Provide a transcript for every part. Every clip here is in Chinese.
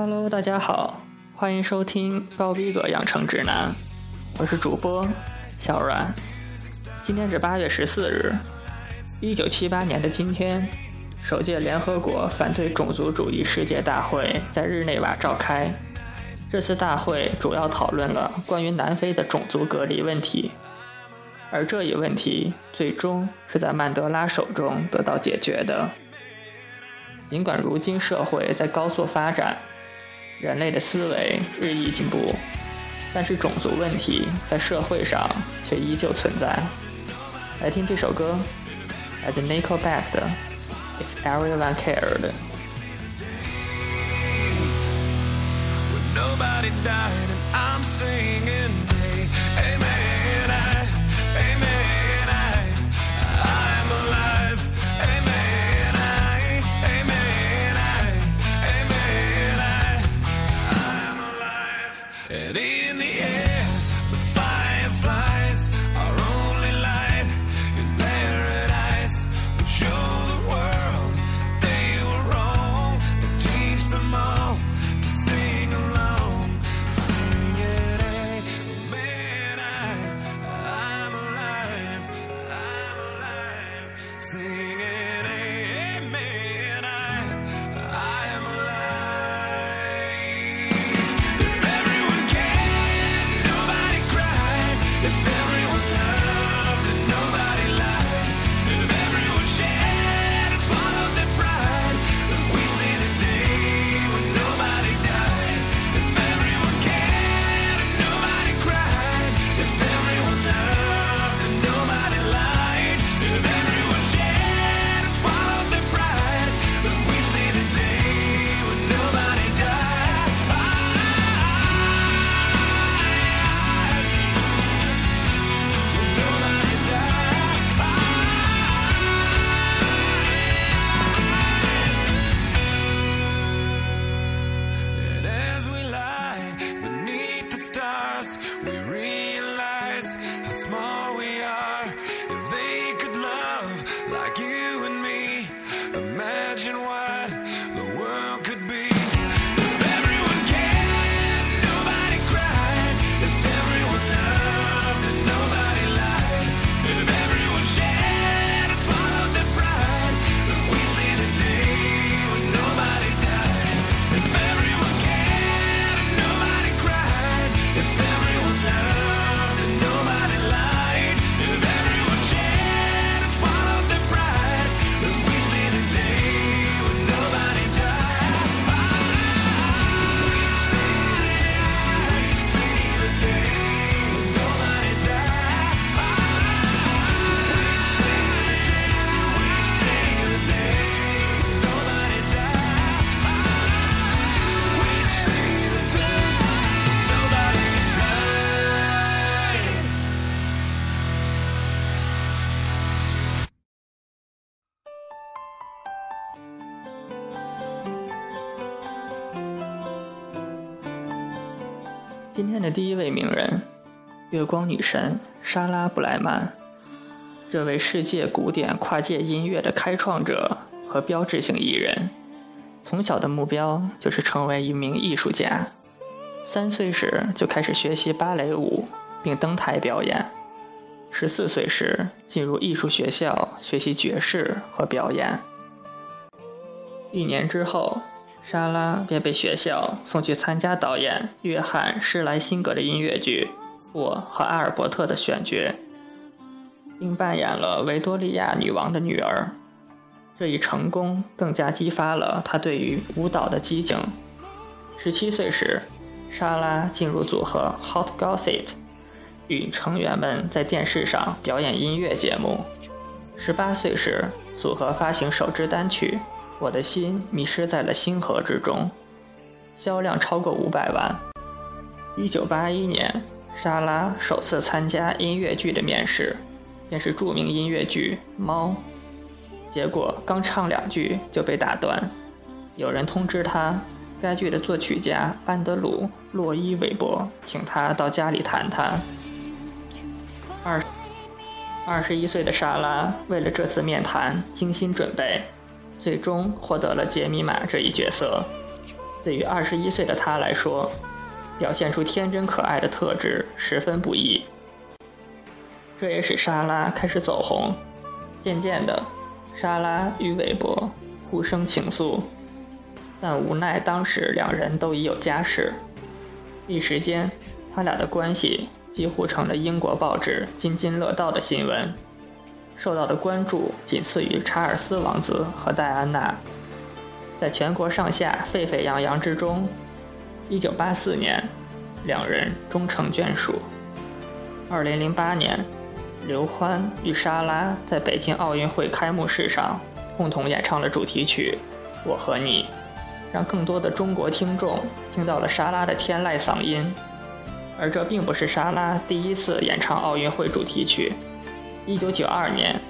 Hello，大家好，欢迎收听高逼格养成指南，我是主播小阮。今天是八月十四日，一九七八年的今天，首届联合国反对种族主义世界大会在日内瓦召开。这次大会主要讨论了关于南非的种族隔离问题，而这一问题最终是在曼德拉手中得到解决的。尽管如今社会在高速发展，人类的思维日益进步，但是种族问题在社会上却依旧存在。来听这首歌，At Nickelback 的《If Everyone Cared》。when nobody died and I'm singing singing. 今天的第一位名人，月光女神莎拉·布莱曼。这位世界古典跨界音乐的开创者和标志性艺人，从小的目标就是成为一名艺术家。三岁时就开始学习芭蕾舞，并登台表演。十四岁时进入艺术学校学习爵士和表演。一年之后，莎拉便被学校送去参加导演约翰·施莱辛格的音乐剧《我和阿尔伯特》的选角，并扮演了维多利亚女王的女儿。这一成功更加激发了她对于舞蹈的激情。十七岁时，莎拉进入组合 Hot Gossip，与成员们在电视上表演音乐节目。十八岁时，组合发行首支单曲。我的心迷失在了星河之中，销量超过五百万。一九八一年，莎拉首次参加音乐剧的面试，便是著名音乐剧《猫》。结果刚唱两句就被打断，有人通知他，该剧的作曲家安德鲁·洛伊韦伯请他到家里谈谈。二二十一岁的莎拉为了这次面谈精心准备，最终获得了杰米玛这一角色。对于二十一岁的他来说，表现出天真可爱的特质十分不易。这也使莎拉开始走红。渐渐的，莎拉与韦伯互生情愫，但无奈当时两人都已有家室，一时间，他俩的关系几乎成了英国报纸津津乐道的新闻，受到的关注仅次于查尔斯王子和戴安娜。在全国上下沸沸扬扬之中，1984年，两人终成眷属。2008年。刘欢与莎拉在北京奥运会开幕式上共同演唱了主题曲《我和你》，让更多的中国听众听到了莎拉的天籁嗓音。而这并不是莎拉第一次演唱奥运会主题曲。1992年，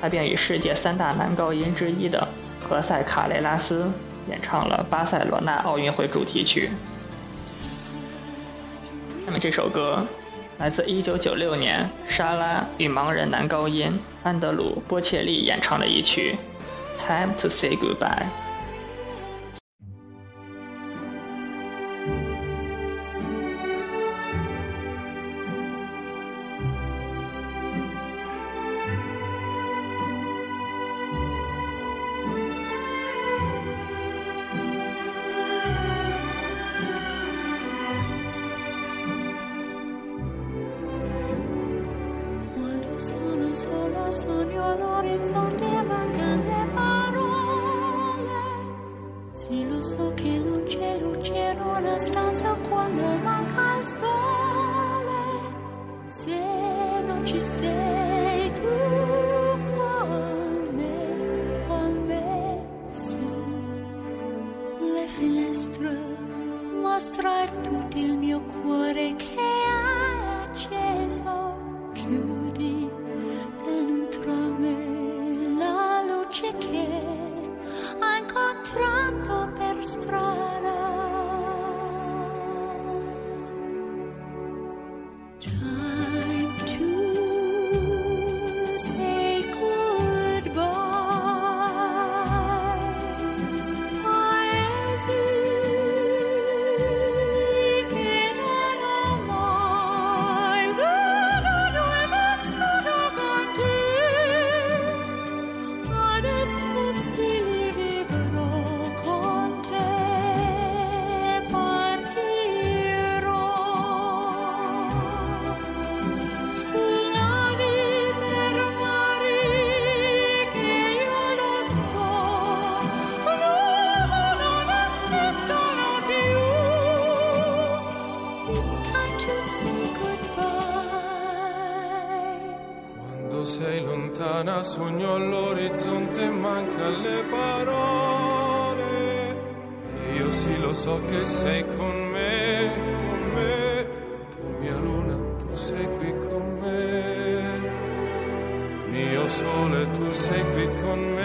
他便与世界三大男高音之一的何塞·卡雷拉斯演唱了巴塞罗那奥运会主题曲。那么这首歌。来自1996年，莎拉与盲人男高音安德鲁·波切利演唱的一曲《Time to Say Goodbye》。Sogno all'orizzonte mancano le parole. Sì, lo so che non c'è luce in una stanza quando manca il sole. Chiudi dentro me la luce che ho incontrato per strada. Lontana sogno all'orizzonte manca le parole. Io sì lo so che sei con me, con me. Tu mia luna, tu sei qui con me. Mio sole, tu sei qui con me,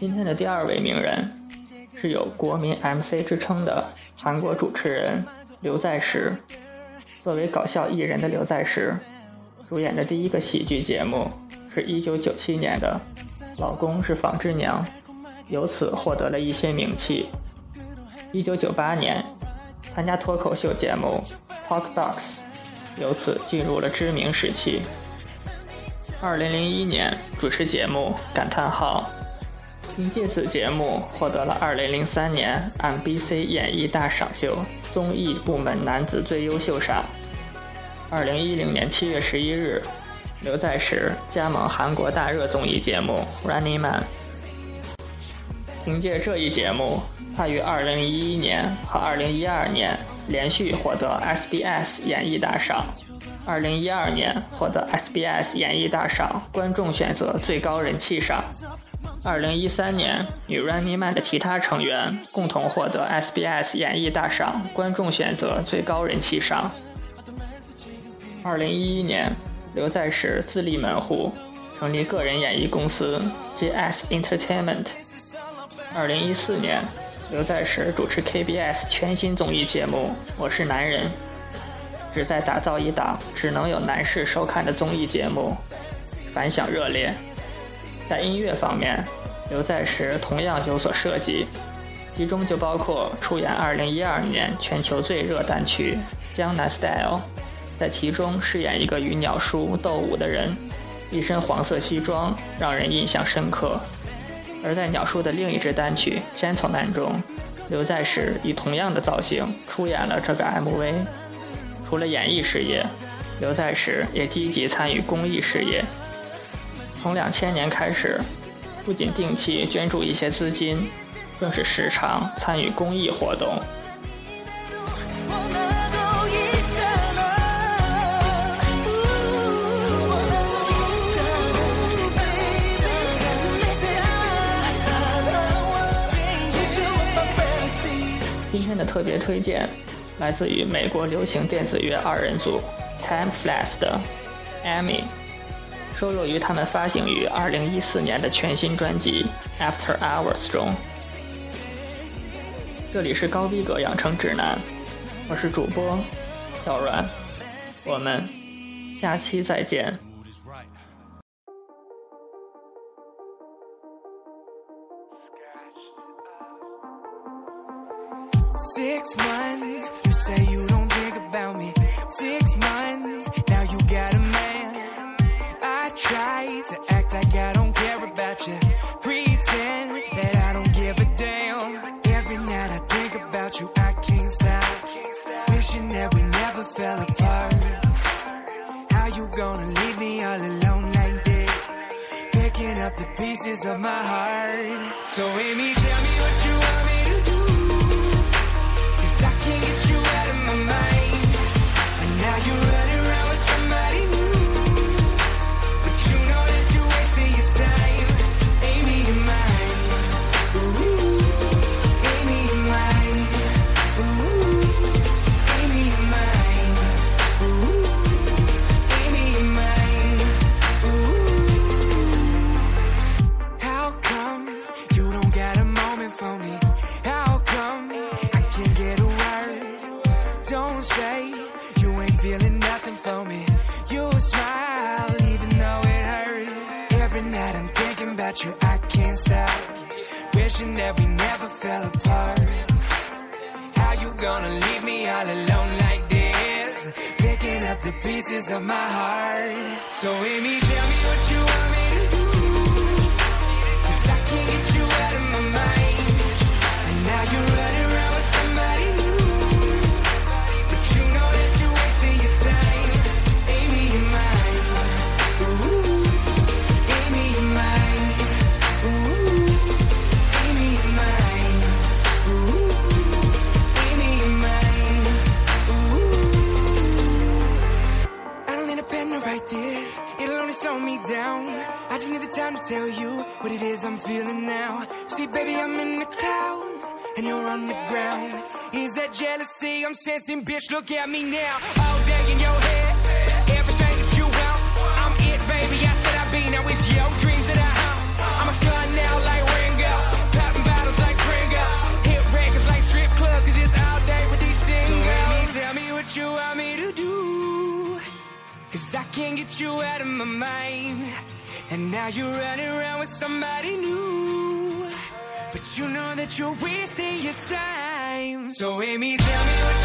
今天的第二位名人是有国民 mc 之称的韩国主持人刘在石。作为搞笑艺人的刘在石主演的第一个喜剧节目是一九九七年的老公是纺织娘由此获得了一些名气。一九九八年参加脱口秀节目 talk box 由此进入了知名时期。二零零一年主持节目《感叹号》，凭借此节目获得了二零零三年 MBC 演艺大赏秀综艺部门男子最优秀赏。二零一零年七月十一日，刘在石加盟韩国大热综艺节目《Running Man》。凭借这一节目，他于二零一一年和二零一二年连续获得 SBS 演艺大赏。二零一二年获得 SBS 演艺大赏观众选择最高人气赏。二零一三年与 Running Man 的其他成员共同获得 SBS 演艺大赏观众选择最高人气赏。二零一一年，刘在石自立门户，成立个人演艺公司 GS Entertainment。二零一四年，刘在石主持 KBS 全新综艺节目《我是男人》，旨在打造一档只能有男士收看的综艺节目，反响热烈。在音乐方面，刘在石同样有所涉及，其中就包括出演2012年全球最热单曲《江南 Style》，在其中饰演一个与鸟叔斗舞的人，一身黄色西装，让人印象深刻。而在鸟叔的另一支单曲《Gentleman》中，刘在石以同样的造型出演了这个 MV。除了演艺事业，刘在石也积极参与公益事业。从两千年开始，不仅定期捐助一些资金，更是时常参与公益活动。今天的特别推荐来自于美国流行电子乐二人组 Time Flash 的《Amy》，收录于他们发行于2014年的全新专辑《After Hours》中。这里是高逼格养成指南，我是主播小阮，我们下期再见。Six months, you say you don't think about me. Six months, now you got a man. I try to act like I don't care about you. Pretend that I don't give a damn. Every night I think about you, I can't stop. Wishing that we never fell apart. How you gonna leave me all alone like this? Picking up the pieces of my heart. So Amy, tell me what you want me about you, I can't stop. Wishing that we never fell apart. How you gonna leave me all alone like this? Picking up the pieces of my heart. So Amy, tell me what you want me to do. Cause I can't get you out of my mind. Jealousy I'm? Bitch, look at me now. All day in your head, everything that you want. I'm it, baby. I said I'd be. Now it's your dreams that I haunt. I'm a star now like Ringo. Popping bottles like Pringo. Hit records like strip clubs, cause it's all day with these singles. So baby, tell me what you want me to do. Cause I can't get you out of my mind. And now you're running around with somebody new. But you know that you're wasting your time. So Amy, tell me what